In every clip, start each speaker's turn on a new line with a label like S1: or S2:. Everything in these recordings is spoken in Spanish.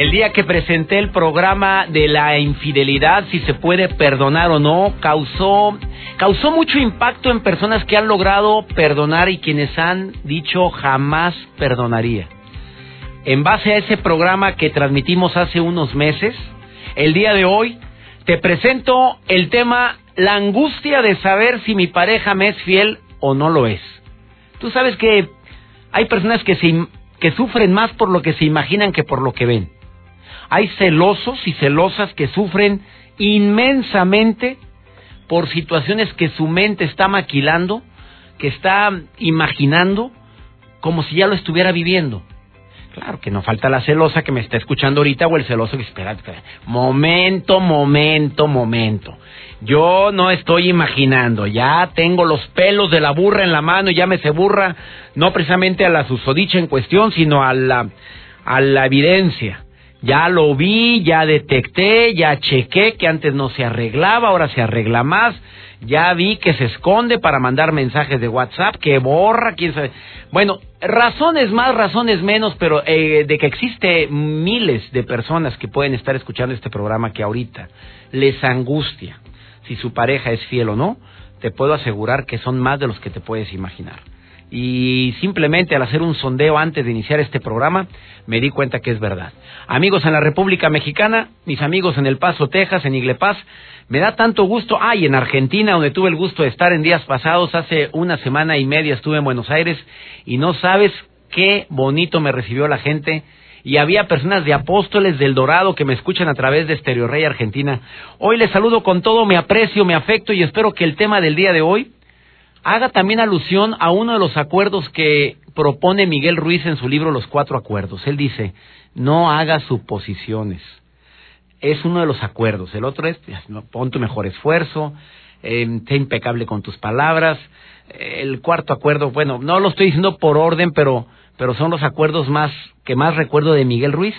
S1: El día que presenté el programa de la infidelidad, si se puede perdonar o no, causó, causó mucho impacto en personas que han logrado perdonar y quienes han dicho jamás perdonaría. En base a ese programa que transmitimos hace unos meses, el día de hoy te presento el tema la angustia de saber si mi pareja me es fiel o no lo es. Tú sabes que hay personas que, se, que sufren más por lo que se imaginan que por lo que ven. Hay celosos y celosas que sufren inmensamente por situaciones que su mente está maquilando, que está imaginando como si ya lo estuviera viviendo. Claro que no falta la celosa que me está escuchando ahorita o el celoso que espera. Momento, momento, momento. Yo no estoy imaginando, ya tengo los pelos de la burra en la mano y ya me se burra, no precisamente a la susodicha en cuestión, sino a la, a la evidencia. Ya lo vi, ya detecté, ya chequé que antes no se arreglaba, ahora se arregla más. Ya vi que se esconde para mandar mensajes de WhatsApp, que borra, quién sabe. Bueno, razones más, razones menos, pero eh, de que existe miles de personas que pueden estar escuchando este programa que ahorita les angustia si su pareja es fiel o no, te puedo asegurar que son más de los que te puedes imaginar y simplemente al hacer un sondeo antes de iniciar este programa me di cuenta que es verdad. Amigos en la República Mexicana, mis amigos en El Paso, Texas, en Iglepaz, me da tanto gusto. Ah, y en Argentina, donde tuve el gusto de estar en días pasados, hace una semana y media estuve en Buenos Aires y no sabes qué bonito me recibió la gente. Y había personas de Apóstoles del Dorado que me escuchan a través de Stereo Rey Argentina. Hoy les saludo con todo mi aprecio, mi afecto y espero que el tema del día de hoy haga también alusión a uno de los acuerdos que propone Miguel Ruiz en su libro Los Cuatro Acuerdos. Él dice, no haga suposiciones. Es uno de los acuerdos. El otro es, pon tu mejor esfuerzo, eh, sé impecable con tus palabras. El cuarto acuerdo, bueno, no lo estoy diciendo por orden, pero, pero son los acuerdos más que más recuerdo de Miguel Ruiz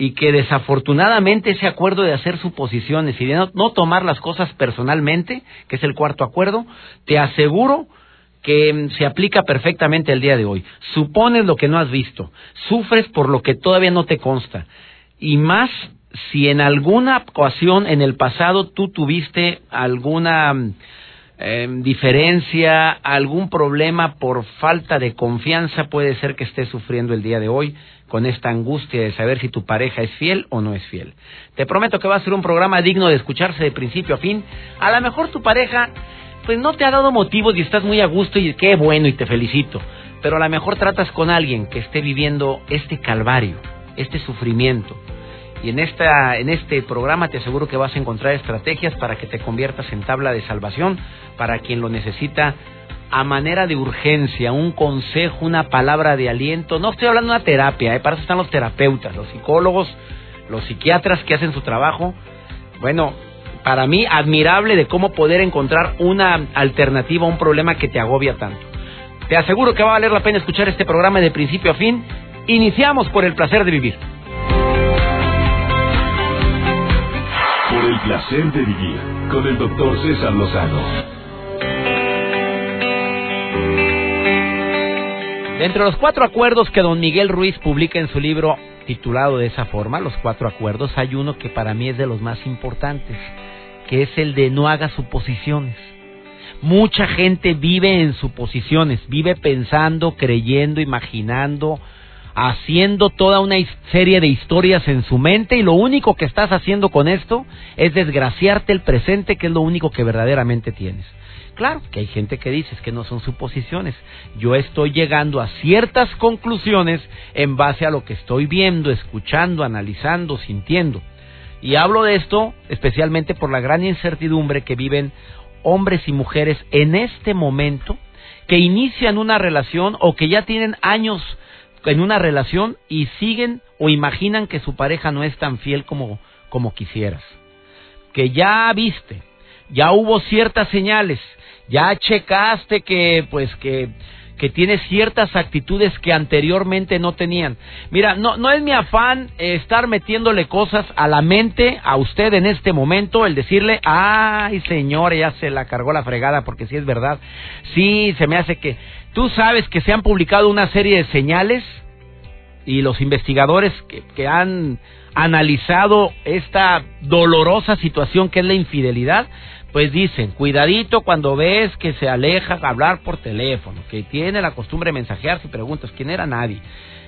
S1: y que desafortunadamente ese acuerdo de hacer suposiciones y de no, tomar las cosas personalmente, que es el cuarto acuerdo, te aseguro que mm, se aplica perfectamente el día de hoy. Supones lo que no has visto, sufres por lo que todavía no te consta, y más si en alguna ocasión en el pasado tú tuviste alguna mm, em, diferencia, algún problema por falta de confianza, puede ser que estés sufriendo el día de hoy con esta angustia de saber si tu pareja es fiel o no es fiel. Te prometo que va a ser un programa digno de escucharse de principio a fin. A lo mejor tu pareja pues no te ha dado motivos y estás muy a gusto y qué bueno y te felicito. Pero a lo mejor tratas con alguien que esté viviendo este calvario, este sufrimiento. Y en, esta, en este programa te aseguro que vas a encontrar estrategias para que te conviertas en tabla de salvación para quien lo necesita a manera de urgencia, un consejo, una palabra de aliento. No estoy hablando de una terapia, ¿eh? para eso están los terapeutas, los psicólogos, los psiquiatras que hacen su trabajo. Bueno, para mí admirable de cómo poder encontrar una alternativa a un problema que te agobia tanto. Te aseguro que va a valer la pena escuchar este programa de principio a fin. Iniciamos por el placer de vivir.
S2: Por el placer de vivir con el doctor César Lozano.
S1: Dentro de los cuatro acuerdos que don Miguel Ruiz publica en su libro titulado de esa forma, Los Cuatro Acuerdos, hay uno que para mí es de los más importantes, que es el de no haga suposiciones. Mucha gente vive en suposiciones, vive pensando, creyendo, imaginando, haciendo toda una serie de historias en su mente y lo único que estás haciendo con esto es desgraciarte el presente, que es lo único que verdaderamente tienes. Claro que hay gente que dice que no son suposiciones. Yo estoy llegando a ciertas conclusiones en base a lo que estoy viendo, escuchando, analizando, sintiendo. Y hablo de esto especialmente por la gran incertidumbre que viven hombres y mujeres en este momento que inician una relación o que ya tienen años en una relación y siguen o imaginan que su pareja no es tan fiel como, como quisieras. Que ya viste, ya hubo ciertas señales, ya checaste que pues que que tiene ciertas actitudes que anteriormente no tenían. Mira, no, no es mi afán estar metiéndole cosas a la mente a usted en este momento, el decirle, ay señor, ya se la cargó la fregada, porque sí es verdad. Sí, se me hace que... Tú sabes que se han publicado una serie de señales y los investigadores que, que han analizado esta dolorosa situación que es la infidelidad, pues dicen, cuidadito cuando ves que se aleja a hablar por teléfono, que tiene la costumbre de mensajear si preguntas quién era nadie,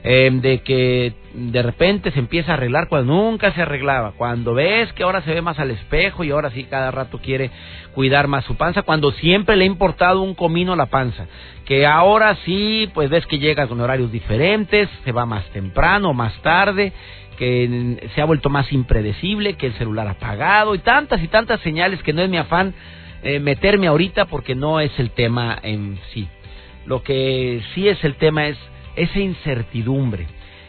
S1: em, de que de repente se empieza a arreglar cuando nunca se arreglaba, cuando ves que ahora se ve más al espejo y ahora sí cada rato quiere cuidar más su panza, cuando siempre le ha importado un comino la panza, que ahora sí, pues ves que llega con horarios diferentes, se va más temprano, más tarde, que se ha vuelto más impredecible, que el celular apagado y tantas y tantas señales que no es mi afán eh, meterme ahorita porque no es el tema en sí. Lo que sí es el tema es esa incertidumbre,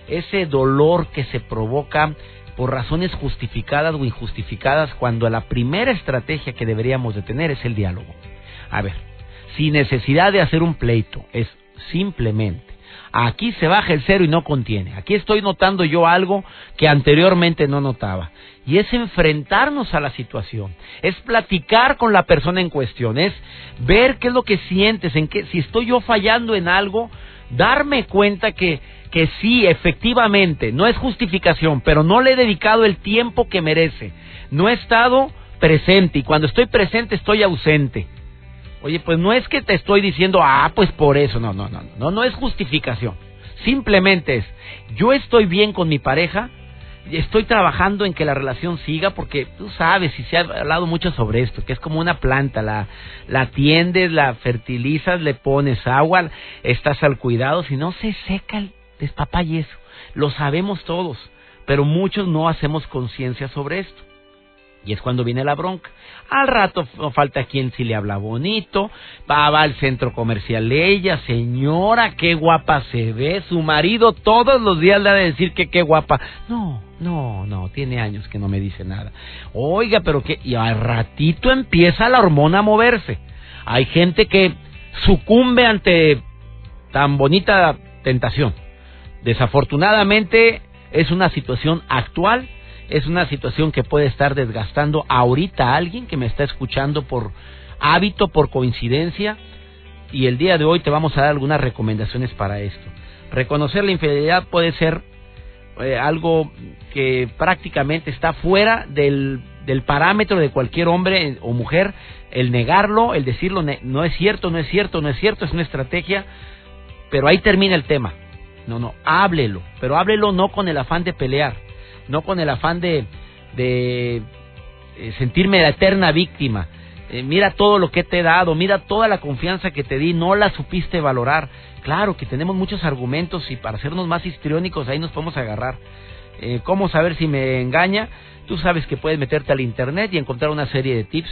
S1: ese dolor que se provoca por razones justificadas o injustificadas cuando la primera estrategia que deberíamos de tener es el diálogo. A ver, sin necesidad de hacer un pleito, es simplemente Aquí se baja el cero y no contiene. Aquí estoy notando yo algo que anteriormente no notaba. Y es enfrentarnos a la situación, es platicar con la persona en cuestión, es ver qué es lo que sientes, en qué, si estoy yo fallando en algo, darme cuenta que, que sí, efectivamente, no es justificación, pero no le he dedicado el tiempo que merece. No he estado presente y cuando estoy presente estoy ausente. Oye, pues no es que te estoy diciendo, ah, pues por eso, no, no, no, no, no es justificación. Simplemente es, yo estoy bien con mi pareja, estoy trabajando en que la relación siga porque tú sabes y se ha hablado mucho sobre esto, que es como una planta, la, la atiendes, la fertilizas, le pones agua, estás al cuidado, si no se seca el eso. Lo sabemos todos, pero muchos no hacemos conciencia sobre esto. Y es cuando viene la bronca. Al rato no falta quien si le habla bonito, va, va al centro comercial ella, señora, qué guapa se ve, su marido todos los días le ha de decir que qué guapa. No, no, no, tiene años que no me dice nada. Oiga, pero que, y al ratito empieza la hormona a moverse. Hay gente que sucumbe ante tan bonita tentación. Desafortunadamente es una situación actual es una situación que puede estar desgastando ahorita a alguien que me está escuchando por hábito, por coincidencia, y el día de hoy te vamos a dar algunas recomendaciones para esto. Reconocer la infidelidad puede ser eh, algo que prácticamente está fuera del, del parámetro de cualquier hombre o mujer, el negarlo, el decirlo, no es cierto, no es cierto, no es cierto, es una estrategia, pero ahí termina el tema. No, no, háblelo, pero háblelo no con el afán de pelear, no con el afán de, de eh, sentirme la eterna víctima. Eh, mira todo lo que te he dado, mira toda la confianza que te di, no la supiste valorar. Claro que tenemos muchos argumentos y para hacernos más histriónicos ahí nos podemos agarrar. Eh, ¿Cómo saber si me engaña? Tú sabes que puedes meterte al internet y encontrar una serie de tips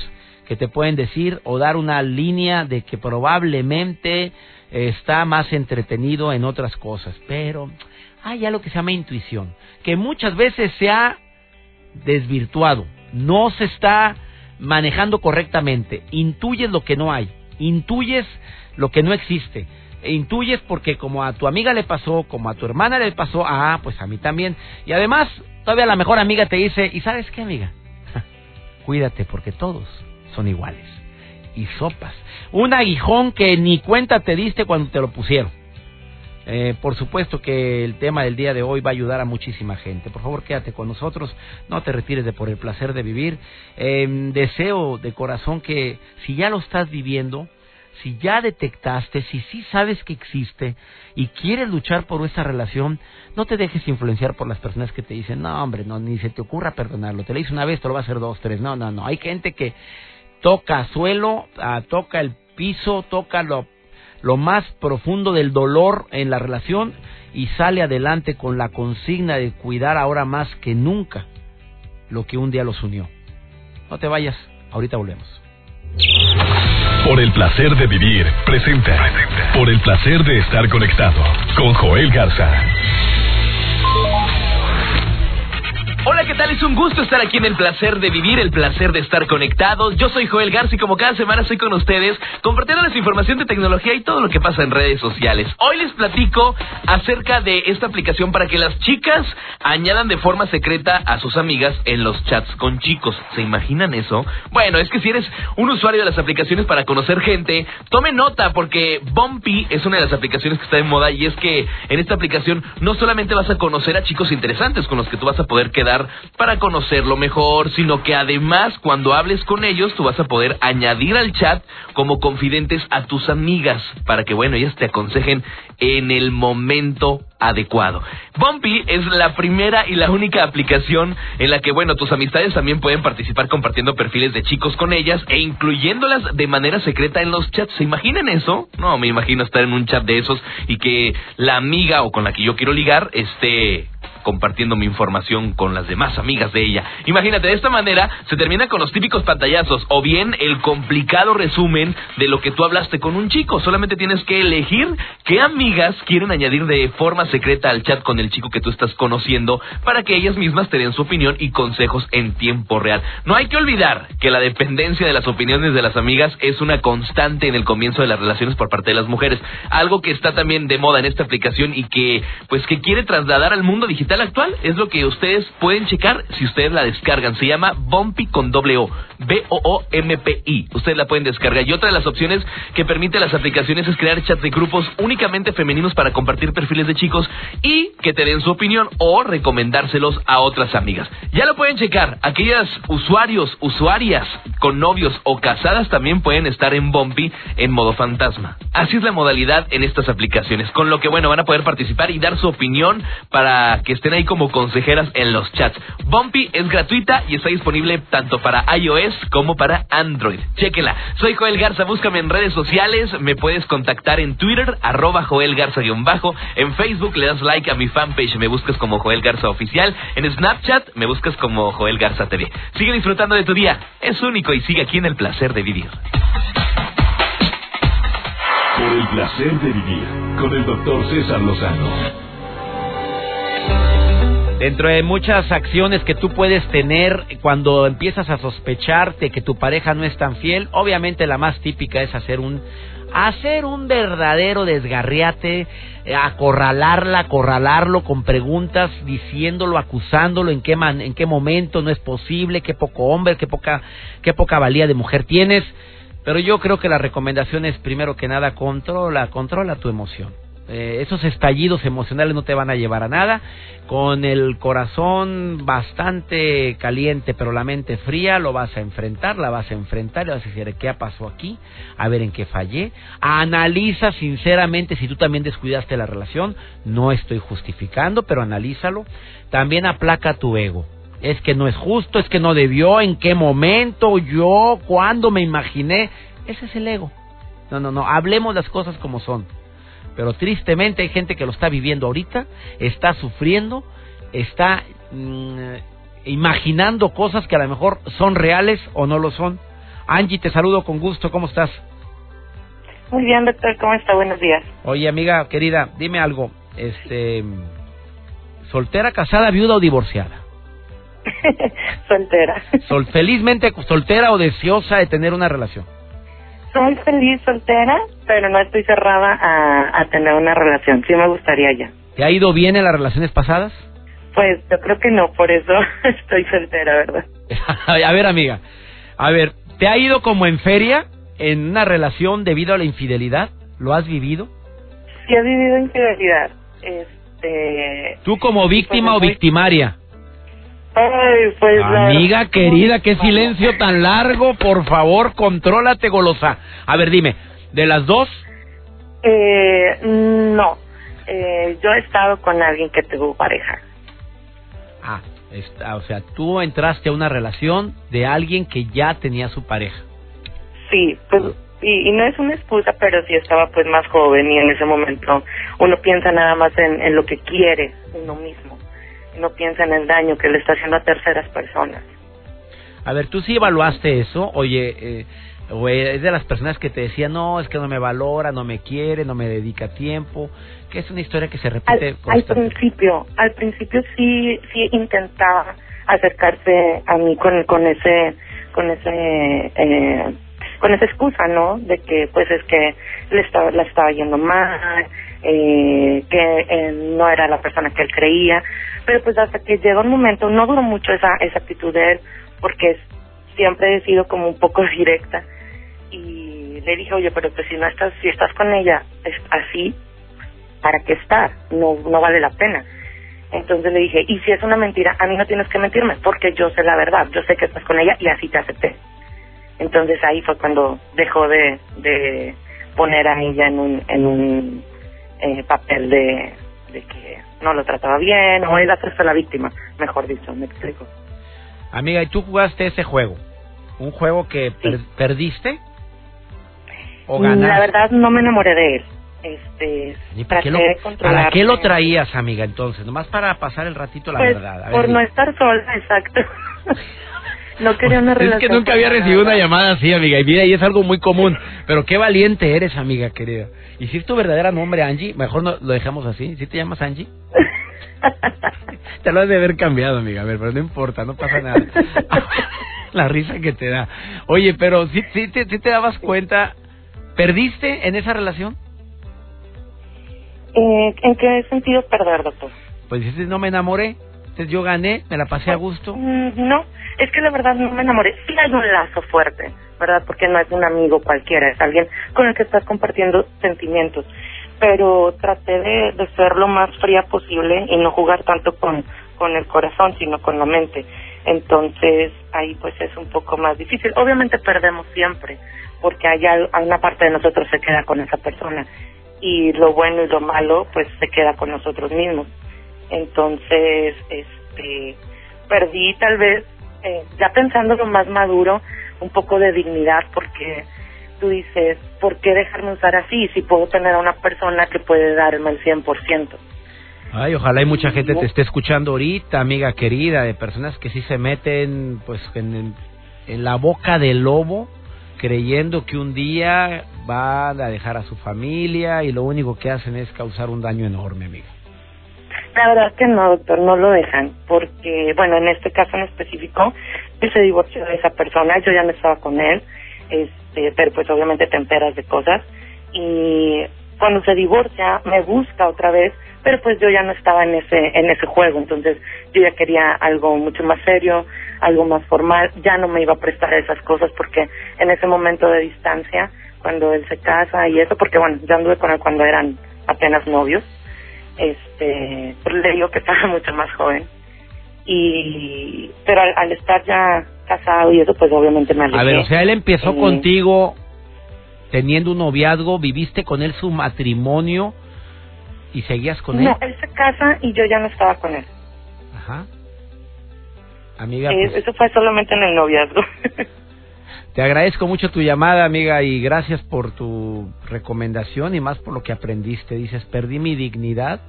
S1: que te pueden decir o dar una línea de que probablemente está más entretenido en otras cosas. Pero hay algo que se llama intuición, que muchas veces se ha desvirtuado, no se está manejando correctamente, intuyes lo que no hay, intuyes lo que no existe, e intuyes porque como a tu amiga le pasó, como a tu hermana le pasó, ah, pues a mí también. Y además, todavía la mejor amiga te dice, ¿y sabes qué, amiga? Cuídate porque todos son iguales. Y sopas. Un aguijón que ni cuenta te diste cuando te lo pusieron. Eh, por supuesto que el tema del día de hoy va a ayudar a muchísima gente. Por favor, quédate con nosotros, no te retires de por el placer de vivir. Em, deseo de corazón que si ya lo estás viviendo, si ya detectaste, si sí sabes que existe y quieres luchar por esa relación, no te dejes influenciar por las personas que te dicen, no hombre, no, ni se te ocurra perdonarlo, te lo hice una vez, te lo va a hacer dos, tres, no, no, no, hay gente que toca suelo, ah, toca el piso, toca lo lo más profundo del dolor en la relación y sale adelante con la consigna de cuidar ahora más que nunca lo que un día los unió. No te vayas, ahorita volvemos.
S2: Por el placer de vivir, presenta. Por el placer de estar conectado con Joel Garza.
S3: Hola, ¿qué tal? Es un gusto estar aquí en el placer de vivir, el placer de estar conectados. Yo soy Joel Garza y como cada semana estoy con ustedes compartiéndoles información de tecnología y todo lo que pasa en redes sociales. Hoy les platico acerca de esta aplicación para que las chicas añadan de forma secreta a sus amigas en los chats con chicos. ¿Se imaginan eso? Bueno, es que si eres un usuario de las aplicaciones para conocer gente, tome nota porque Bumpy es una de las aplicaciones que está de moda y es que en esta aplicación no solamente vas a conocer a chicos interesantes con los que tú vas a poder quedar para conocerlo mejor, sino que además cuando hables con ellos tú vas a poder añadir al chat como confidentes a tus amigas para que bueno, ellas te aconsejen en el momento adecuado. Bumpy es la primera y la única aplicación en la que, bueno, tus amistades también pueden participar compartiendo perfiles de chicos con ellas e incluyéndolas de manera secreta en los chats. ¿Se imaginan eso? No, me imagino estar en un chat de esos y que la amiga o con la que yo quiero ligar esté compartiendo mi información con las demás amigas de ella. Imagínate, de esta manera se termina con los típicos pantallazos o bien el complicado resumen de lo que tú hablaste con un chico. Solamente tienes que elegir qué amigas quieren añadir de forma secreta al chat con el chico que tú estás conociendo para que ellas mismas te den su opinión y consejos en tiempo real. No hay que olvidar que la dependencia de las opiniones de las amigas es una constante en el comienzo de las relaciones por parte de las mujeres. Algo que está también de moda en esta aplicación y que pues que quiere trasladar al mundo digital actual. Es lo que ustedes pueden checar si ustedes la descargan. Se llama Bumpy con doble O. B-O-O-M-P-I. Ustedes la pueden descargar. Y otra de las opciones que permite las aplicaciones es crear chats de grupos únicamente femeninos para compartir perfiles de chicos y que te den su opinión o recomendárselos a otras amigas. Ya lo pueden checar. Aquellas usuarios, usuarias con novios o casadas también pueden estar en Bumpy en modo fantasma. Así es la modalidad en estas aplicaciones. Con lo que, bueno, van a poder participar y dar su opinión para que estén ahí como consejeras en los chats. Bumpy es gratuita y está disponible tanto para iOS como para Android. Chequenla. Soy Joel Garza, búscame en redes sociales, me puedes contactar en Twitter, arroba Joel Garza-bajo, en Facebook le das like a mi fanpage, me buscas como Joel Garza Oficial, en Snapchat me buscas como Joel Garza TV. Sigue disfrutando de tu día, es único y sigue aquí en el placer de vivir.
S2: Por el placer de vivir con el doctor César Lozano.
S1: Dentro de muchas acciones que tú puedes tener cuando empiezas a sospecharte que tu pareja no es tan fiel, obviamente la más típica es hacer un hacer un verdadero desgarriate, eh, acorralarla, acorralarlo con preguntas, diciéndolo, acusándolo en qué man, en qué momento no es posible, qué poco hombre, qué poca qué poca valía de mujer tienes. Pero yo creo que la recomendación es primero que nada controla, controla tu emoción. Eh, esos estallidos emocionales no te van a llevar a nada. Con el corazón bastante caliente, pero la mente fría, lo vas a enfrentar, la vas a enfrentar y vas a decir, ¿qué pasó aquí? A ver en qué fallé. Analiza sinceramente si tú también descuidaste la relación. No estoy justificando, pero analízalo. También aplaca tu ego. Es que no es justo, es que no debió, en qué momento, yo, cuándo me imaginé. Ese es el ego. No, no, no, hablemos las cosas como son pero tristemente hay gente que lo está viviendo ahorita, está sufriendo, está mm, imaginando cosas que a lo mejor son reales o no lo son. Angie, te saludo con gusto, ¿cómo estás?
S4: Muy bien, doctor, ¿cómo está? Buenos días.
S1: Oye, amiga querida, dime algo, este, soltera, casada, viuda o divorciada?
S4: soltera.
S1: Sol, felizmente soltera o deseosa de tener una relación
S4: soy feliz soltera, pero no estoy cerrada a, tener una relación. Sí me gustaría ya.
S1: ¿Te ha ido bien en las relaciones pasadas?
S4: Pues yo creo que no, por eso estoy soltera, ¿verdad?
S1: a ver, amiga, a ver, ¿te ha ido como en feria en una relación debido a la infidelidad? ¿Lo has vivido?
S4: Sí, he vivido infidelidad. Este...
S1: ¿Tú como víctima o victimaria?
S4: Pues,
S1: Amiga querida, qué silencio tan largo. Por favor, contrólate, golosa. A ver, dime, ¿de las dos?
S4: Eh, no. Eh, yo he estado con alguien que tuvo pareja.
S1: Ah, está, o sea, tú entraste a una relación de alguien que ya tenía su pareja.
S4: Sí, pues, y, no es una excusa, pero sí estaba pues más joven y en ese momento uno piensa nada más en, en lo que quiere uno mismo no piensa en el daño que le está haciendo a terceras personas.
S1: A ver, tú sí evaluaste eso, oye, eh, o es de las personas que te decían, no, es que no me valora, no me quiere, no me dedica tiempo, que es una historia que se repite
S4: al, al principio, al principio sí, sí intentaba acercarse a mí con, con ese, con ese, eh, con esa excusa, ¿no? De que pues es que le estaba, la estaba yendo mal, eh, que no era la persona que él creía, pero pues hasta que llegó un momento, no duró mucho esa, esa actitud de él, porque siempre he sido como un poco directa, y le dije, oye, pero pues si no estás, si estás con ella es así, ¿para qué estar? No, no vale la pena. Entonces le dije, y si es una mentira, a mí no tienes que mentirme, porque yo sé la verdad, yo sé que estás con ella y así te acepté. Entonces ahí fue cuando dejó de, de poner a ella en un, en un eh, papel de, de que no lo trataba bien, o él hacerse la víctima, mejor dicho, me explico.
S1: Amiga, ¿y tú jugaste ese juego? ¿Un juego que perdiste? ¿O ganaste?
S4: La verdad no me enamoré de él. Este,
S1: ¿Y para, qué lo, ¿Para qué lo traías, amiga, entonces? Nomás para pasar el ratito la
S4: pues,
S1: verdad.
S4: por no estar sola, exacto. no quería una relación.
S1: Es que nunca había recibido una llamada así, amiga. Y mira, y es algo muy común. Pero qué valiente eres, amiga querida. ¿Y si es tu verdadero nombre, Angie? Mejor no, lo dejamos así. ¿Sí te llamas Angie? te lo has de haber cambiado, amiga. A ver, pero no importa, no pasa nada. la risa que te da. Oye, pero si ¿sí, sí, te, te dabas cuenta, ¿perdiste en esa relación?
S4: Eh, ¿En qué sentido perder, doctor?
S1: Pues dices, no me enamoré, entonces yo gané, me la pasé a gusto.
S4: Mm, no, es que la verdad no me enamoré. Sí hay un lazo fuerte, ¿verdad? Porque no es un amigo cualquiera, es alguien con el que estás compartiendo sentimientos. Pero traté de, de ser lo más fría posible y no jugar tanto con, con el corazón, sino con la mente. Entonces ahí pues es un poco más difícil. Obviamente perdemos siempre, porque hay una parte de nosotros se queda con esa persona y lo bueno y lo malo pues se queda con nosotros mismos. Entonces, este, perdí tal vez, eh, ya pensando lo más maduro, un poco de dignidad porque tú dices, ¿por qué dejarme usar así si puedo tener a una persona que puede darme el 100%?
S1: Ay, ojalá hay mucha gente te esté escuchando ahorita, amiga querida, de personas que sí se meten pues en, en la boca del lobo creyendo que un día van a dejar a su familia y lo único que hacen es causar un daño enorme, amiga.
S4: La verdad que no, doctor, no lo dejan, porque, bueno, en este caso en específico, él se divorció de esa persona, yo ya no estaba con él, este, pero pues obviamente te enteras de cosas, y cuando se divorcia me busca otra vez, pero pues yo ya no estaba en ese, en ese juego, entonces yo ya quería algo mucho más serio, algo más formal, ya no me iba a prestar esas cosas porque en ese momento de distancia, cuando él se casa y eso, porque bueno, ya anduve con él cuando eran apenas novios, este, pues le digo que estaba mucho más joven. Y, pero al, estar ya casado y eso, pues obviamente me alejé.
S1: A ver, o sea, él empezó contigo teniendo un noviazgo, viviste con él su matrimonio y seguías con él.
S4: No, él se casa y yo ya no estaba con él.
S1: Ajá. Amiga,
S4: pues, eso fue solamente en el noviazgo.
S1: Te agradezco mucho tu llamada, amiga, y gracias por tu recomendación y más por lo que aprendiste. Dices, perdí mi dignidad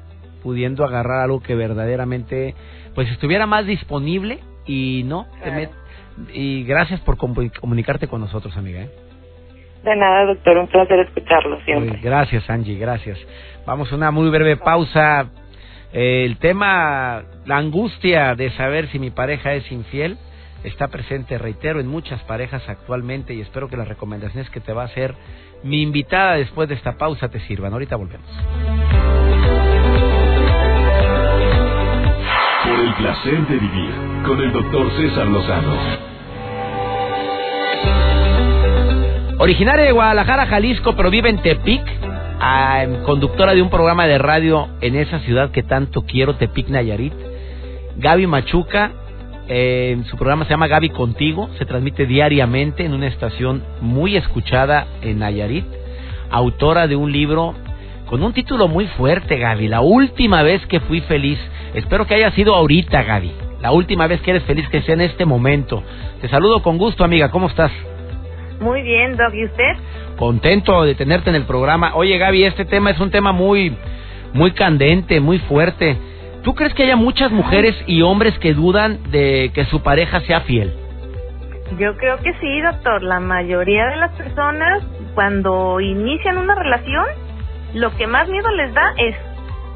S1: pudiendo agarrar algo que verdaderamente pues estuviera más disponible y no y gracias por comunicarte con nosotros amiga ¿eh?
S4: de nada doctor un placer escucharlo siempre.
S1: Gracias Angie gracias. Vamos a una muy breve pausa. Eh, el tema la angustia de saber si mi pareja es infiel está presente, reitero, en muchas parejas actualmente y espero que las recomendaciones que te va a hacer mi invitada después de esta pausa te sirvan. Ahorita volvemos.
S2: Por el placer de vivir con el doctor César Lozano.
S1: Originaria de Guadalajara, Jalisco, pero vive en Tepic, conductora de un programa de radio en esa ciudad que tanto quiero, Tepic Nayarit. Gaby Machuca, eh, su programa se llama Gaby Contigo, se transmite diariamente en una estación muy escuchada en Nayarit, autora de un libro con un título muy fuerte, Gaby, La última vez que fui feliz. Espero que haya sido ahorita, Gaby. La última vez que eres feliz, que sea en este momento. Te saludo con gusto, amiga. ¿Cómo estás?
S5: Muy bien, Doc. ¿Y usted?
S1: Contento de tenerte en el programa. Oye, Gaby, este tema es un tema muy, muy candente, muy fuerte. ¿Tú crees que haya muchas mujeres y hombres que dudan de que su pareja sea fiel?
S5: Yo creo que sí, doctor. La mayoría de las personas cuando inician una relación, lo que más miedo les da es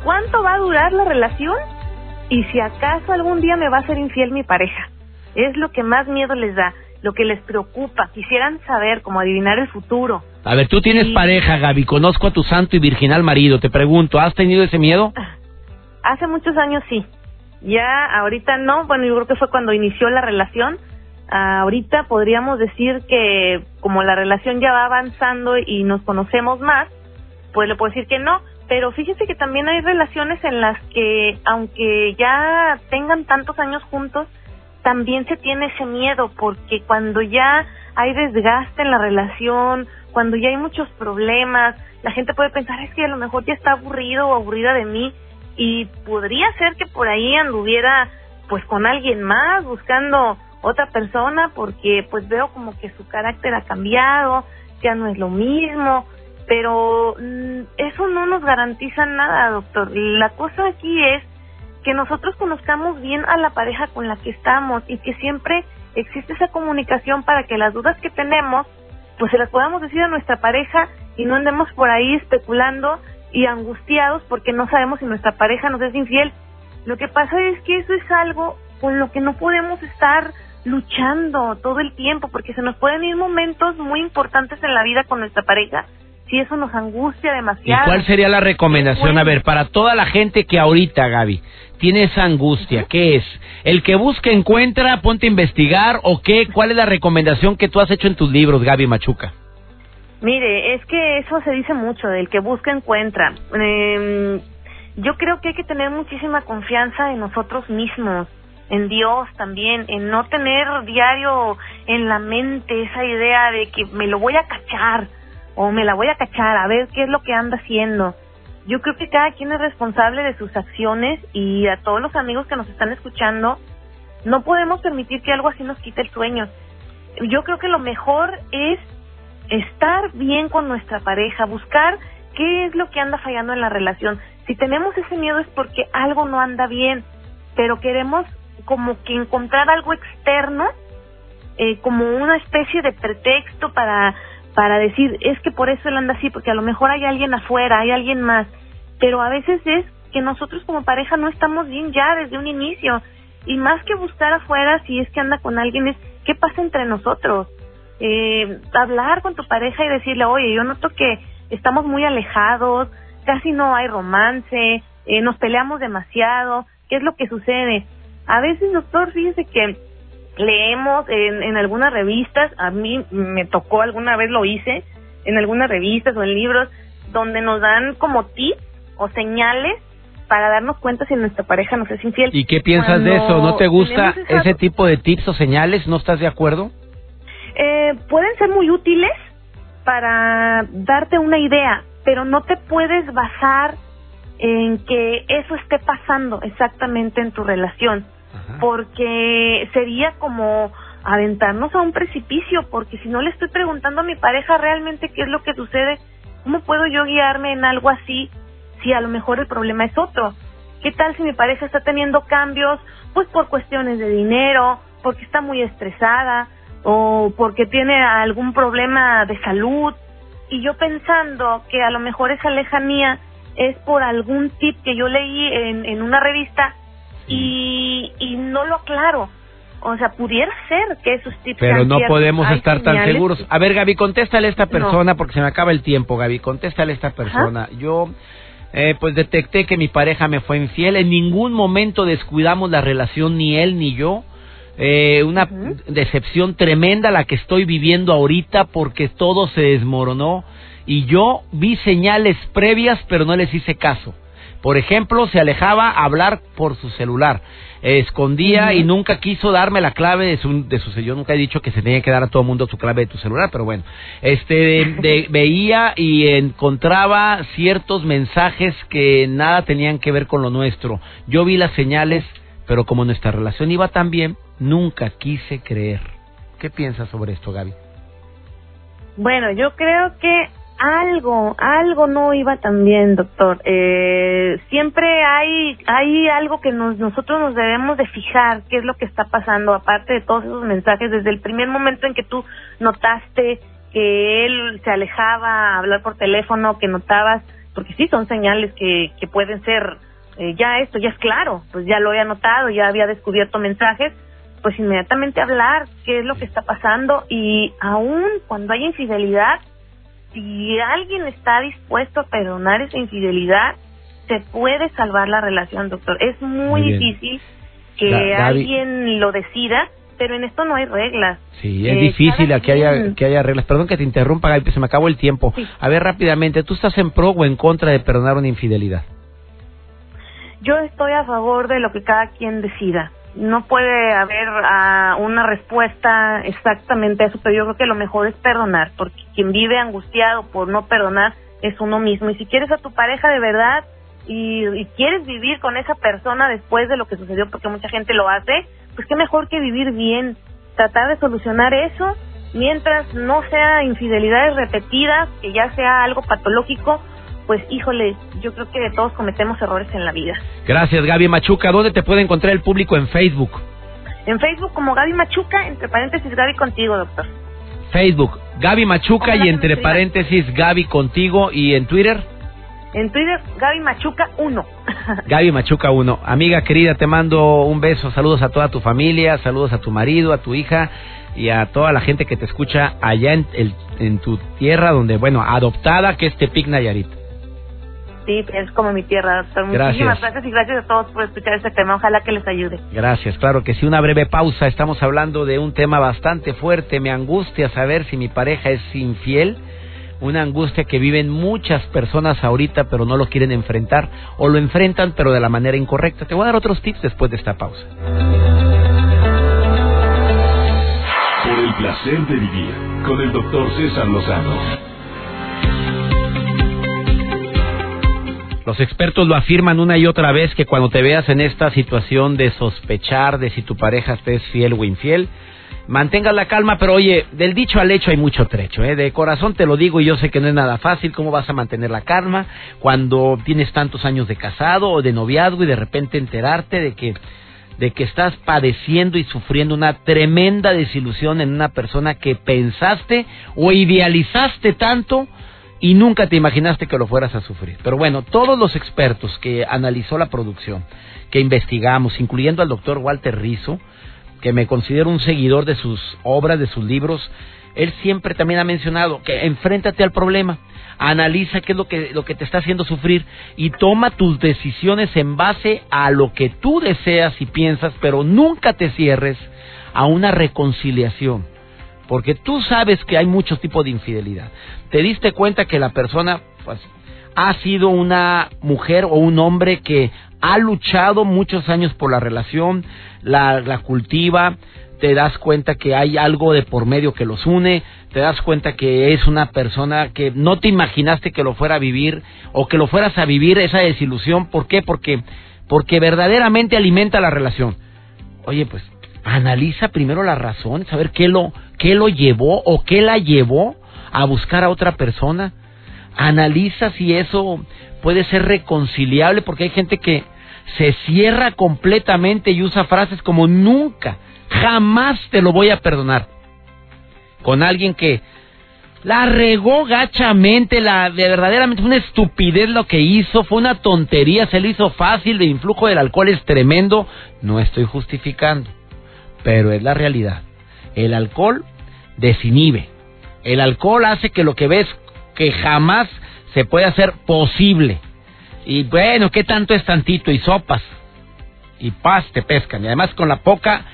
S5: cuánto va a durar la relación y si acaso algún día me va a ser infiel mi pareja. Es lo que más miedo les da, lo que les preocupa. Quisieran saber, cómo adivinar el futuro.
S1: A ver, tú tienes pareja, Gaby. Conozco a tu santo y virginal marido. Te pregunto, ¿has tenido ese miedo?
S5: Hace muchos años sí. Ya ahorita no. Bueno, yo creo que fue cuando inició la relación. ahorita podríamos decir que como la relación ya va avanzando y nos conocemos más, pues le puedo decir que no pero fíjese que también hay relaciones en las que, aunque ya tengan tantos años juntos, también se tiene ese miedo, porque cuando ya hay desgaste en la relación, cuando ya hay muchos problemas, la gente puede pensar, es que a lo mejor ya está aburrido o aburrida de mí, y podría ser que por ahí anduviera pues con alguien más, buscando otra persona, porque pues veo como que su carácter ha cambiado, ya no es lo mismo, pero mm, eso no nos garantiza nada, doctor. La cosa aquí es que nosotros conozcamos bien a la pareja con la que estamos y que siempre existe esa comunicación para que las dudas que tenemos, pues se las podamos decir a nuestra pareja y no andemos por ahí especulando y angustiados porque no sabemos si nuestra pareja nos es infiel. Lo que pasa es que eso es algo con lo que no podemos estar luchando todo el tiempo porque se nos pueden ir momentos muy importantes en la vida con nuestra pareja si eso nos angustia demasiado.
S1: ¿Y cuál sería la recomendación? A ver, para toda la gente que ahorita, Gaby, tiene esa angustia, ¿qué es? ¿El que busca encuentra, ponte a investigar o qué? ¿Cuál es la recomendación que tú has hecho en tus libros, Gaby Machuca?
S5: Mire, es que eso se dice mucho, del que busca encuentra. Em, yo creo que hay que tener muchísima confianza en nosotros mismos, en Dios también, en no tener diario en la mente esa idea de que me lo voy a cachar, o me la voy a cachar a ver qué es lo que anda haciendo. Yo creo que cada quien es responsable de sus acciones y a todos los amigos que nos están escuchando, no podemos permitir que algo así nos quite el sueño. Yo creo que lo mejor es estar bien con nuestra pareja, buscar qué es lo que anda fallando en la relación. Si tenemos ese miedo es porque algo no anda bien, pero queremos como que encontrar algo externo, eh, como una especie de pretexto para para decir, es que por eso él anda así, porque a lo mejor hay alguien afuera, hay alguien más, pero a veces es que nosotros como pareja no estamos bien ya desde un inicio, y más que buscar afuera si es que anda con alguien, es qué pasa entre nosotros. Eh, hablar con tu pareja y decirle, oye, yo noto que estamos muy alejados, casi no hay romance, eh, nos peleamos demasiado, ¿qué es lo que sucede? A veces, doctor, fíjese que leemos en, en algunas revistas, a mí me tocó alguna vez lo hice, en algunas revistas o en libros, donde nos dan como tips o señales para darnos cuenta si nuestra pareja nos es infiel.
S1: ¿Y qué piensas de eso? ¿No te gusta ese tipo de tips o señales? ¿No estás de acuerdo?
S5: Eh, pueden ser muy útiles para darte una idea, pero no te puedes basar en que eso esté pasando exactamente en tu relación porque sería como aventarnos a un precipicio, porque si no le estoy preguntando a mi pareja realmente qué es lo que sucede, ¿cómo puedo yo guiarme en algo así si a lo mejor el problema es otro? ¿Qué tal si mi pareja está teniendo cambios, pues por cuestiones de dinero, porque está muy estresada o porque tiene algún problema de salud? Y yo pensando que a lo mejor esa lejanía es por algún tip que yo leí en, en una revista y, y no lo aclaro. O sea, pudiera ser que esos tipos...
S1: Pero no podemos estar tan seguros. A ver, Gaby, contéstale a esta persona, porque se me acaba el tiempo, Gaby. Contéstale a esta persona. Yo, eh, pues detecté que mi pareja me fue infiel. En ningún momento descuidamos la relación, ni él ni yo. Eh, una decepción tremenda la que estoy viviendo ahorita porque todo se desmoronó. Y yo vi señales previas, pero no les hice caso. Por ejemplo, se alejaba a hablar por su celular, escondía y nunca quiso darme la clave de su, de su Yo nunca he dicho que se tenía que dar a todo mundo su clave de tu celular, pero bueno, este veía y encontraba ciertos mensajes que nada tenían que ver con lo nuestro. Yo vi las señales, pero como nuestra relación iba tan bien, nunca quise creer. ¿Qué piensas sobre esto, Gaby?
S5: Bueno, yo creo que algo, algo no iba tan bien, doctor. Eh, siempre hay, hay algo que nos, nosotros nos debemos de fijar, qué es lo que está pasando, aparte de todos esos mensajes, desde el primer momento en que tú notaste que él se alejaba a hablar por teléfono, que notabas, porque sí son señales que, que pueden ser, eh, ya esto ya es claro, pues ya lo había notado, ya había descubierto mensajes, pues inmediatamente hablar qué es lo que está pasando y aún cuando hay infidelidad, si alguien está dispuesto a perdonar esa infidelidad, se puede salvar la relación, doctor. Es muy, difícil que alguien lo decida, pero en esto no hay reglas.
S1: Sí, es eh, difícil que haya, que haya reglas. Perdón que te interrumpa, se me acabó el tiempo. A ver, rápidamente, ¿tú estás en pro o en contra de perdonar una infidelidad?
S5: Yo estoy a favor de lo que cada quien decida no puede haber uh, una respuesta exactamente a eso, pero yo creo que lo mejor es perdonar, porque quien vive angustiado por no perdonar es uno mismo. Y si quieres a tu pareja de verdad y, y quieres vivir con esa persona después de lo que sucedió, porque mucha gente lo hace, pues qué mejor que vivir bien, tratar de solucionar eso mientras no sea infidelidades repetidas, que ya sea algo patológico pues híjole, yo creo que todos cometemos errores en la vida.
S1: Gracias, Gaby Machuca. ¿Dónde te puede encontrar el público en Facebook?
S5: En Facebook como Gaby Machuca, entre paréntesis Gaby contigo, doctor.
S1: Facebook, Gaby Machuca y entre paréntesis Gaby contigo y en Twitter.
S5: En Twitter, Gaby Machuca 1.
S1: Gaby Machuca 1. Amiga querida, te mando un beso. Saludos a toda tu familia, saludos a tu marido, a tu hija y a toda la gente que te escucha allá en, en tu tierra, donde, bueno, adoptada, que es Tepic Nayarit.
S5: Sí, es como mi tierra, doctor. Muchísimas gracias y gracias a todos por escuchar este tema. Ojalá que les ayude.
S1: Gracias, claro que sí. Una breve pausa. Estamos hablando de un tema bastante fuerte. Me angustia saber si mi pareja es infiel. Una angustia que viven muchas personas ahorita, pero no lo quieren enfrentar. O lo enfrentan, pero de la manera incorrecta. Te voy a dar otros tips después de esta pausa.
S2: Por el placer de vivir con el doctor César Lozano.
S1: Los expertos lo afirman una y otra vez que cuando te veas en esta situación de sospechar de si tu pareja es fiel o infiel, mantengas la calma, pero oye, del dicho al hecho hay mucho trecho, ¿eh? De corazón te lo digo y yo sé que no es nada fácil, ¿cómo vas a mantener la calma cuando tienes tantos años de casado o de noviazgo y de repente enterarte de que de que estás padeciendo y sufriendo una tremenda desilusión en una persona que pensaste o idealizaste tanto y nunca te imaginaste que lo fueras a sufrir. Pero bueno, todos los expertos que analizó la producción, que investigamos, incluyendo al doctor Walter Rizzo, que me considero un seguidor de sus obras, de sus libros, él siempre también ha mencionado que enfréntate al problema, analiza qué es lo que, lo que te está haciendo sufrir y toma tus decisiones en base a lo que tú deseas y piensas, pero nunca te cierres a una reconciliación porque tú sabes que hay muchos tipos de infidelidad. Te diste cuenta que la persona pues, ha sido una mujer o un hombre que ha luchado muchos años por la relación, la, cultiva, te das cuenta que hay algo de por medio que los une, te das cuenta que es una persona que no te imaginaste que lo fuera a vivir o que lo fueras a vivir esa desilusión. ¿Por qué? Porque, porque verdaderamente alimenta la relación. Oye, pues analiza primero la razón, saber qué lo, qué lo llevó o qué la llevó a buscar a otra persona. Analiza si eso puede ser reconciliable, porque hay gente que se cierra completamente y usa frases como nunca, jamás te lo voy a perdonar. Con alguien que la regó gachamente, la de verdaderamente fue una estupidez lo que hizo, fue una tontería, se le hizo fácil, el influjo del alcohol es tremendo, no estoy justificando pero es la realidad. El alcohol desinhibe. El alcohol hace que lo que ves que jamás se puede hacer posible. Y bueno, ¿qué tanto es tantito? Y sopas. Y paz te pescan. Y además con la poca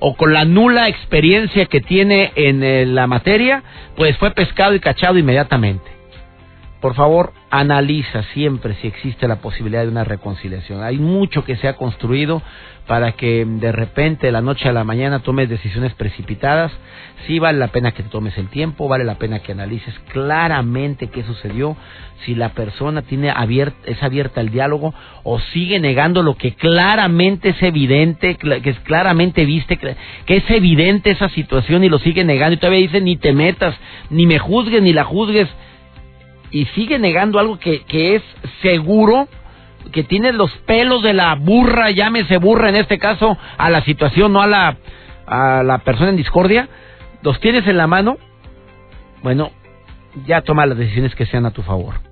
S1: o con la nula experiencia que tiene en eh, la materia, pues fue pescado y cachado inmediatamente. Por favor, analiza siempre si existe la posibilidad de una reconciliación. Hay mucho que se ha construido para que de repente de la noche a la mañana tomes decisiones precipitadas. Sí vale la pena que te tomes el tiempo, vale la pena que analices claramente qué sucedió, si la persona tiene es abierta al diálogo o sigue negando lo que claramente es evidente, que es claramente viste, que es evidente esa situación y lo sigue negando y todavía dice ni te metas, ni me juzgues, ni la juzgues. Y sigue negando algo que, que es seguro, que tiene los pelos de la burra, llámese burra en este caso, a la situación, no a la, a la persona en discordia, los tienes en la mano, bueno, ya toma las decisiones que sean a tu favor.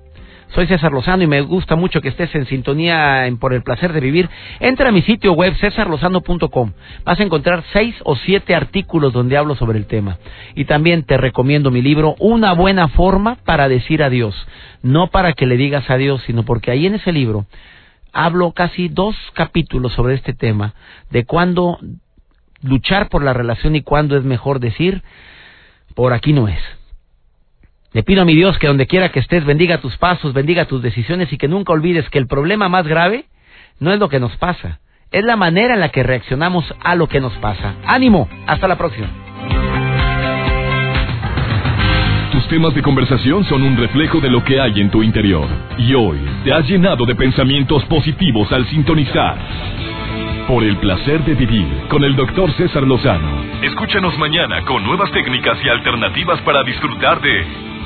S1: Soy César Lozano y me gusta mucho que estés en sintonía en Por el Placer de Vivir. Entra a mi sitio web cesarlozano.com. Vas a encontrar seis o siete artículos donde hablo sobre el tema. Y también te recomiendo mi libro Una buena forma para decir adiós. No para que le digas adiós, sino porque ahí en ese libro hablo casi dos capítulos sobre este tema, de cuándo luchar por la relación y cuándo es mejor decir, por aquí no es. Le pido a mi Dios que donde quiera que estés bendiga tus pasos, bendiga tus decisiones y que nunca olvides que el problema más grave no es lo que nos pasa, es la manera en la que reaccionamos a lo que nos pasa. Ánimo, hasta la próxima.
S2: Tus temas de conversación son un reflejo de lo que hay en tu interior. Y hoy te has llenado de pensamientos positivos al sintonizar. Por el placer de vivir con el doctor César Lozano. Escúchanos mañana con nuevas técnicas y alternativas para disfrutar de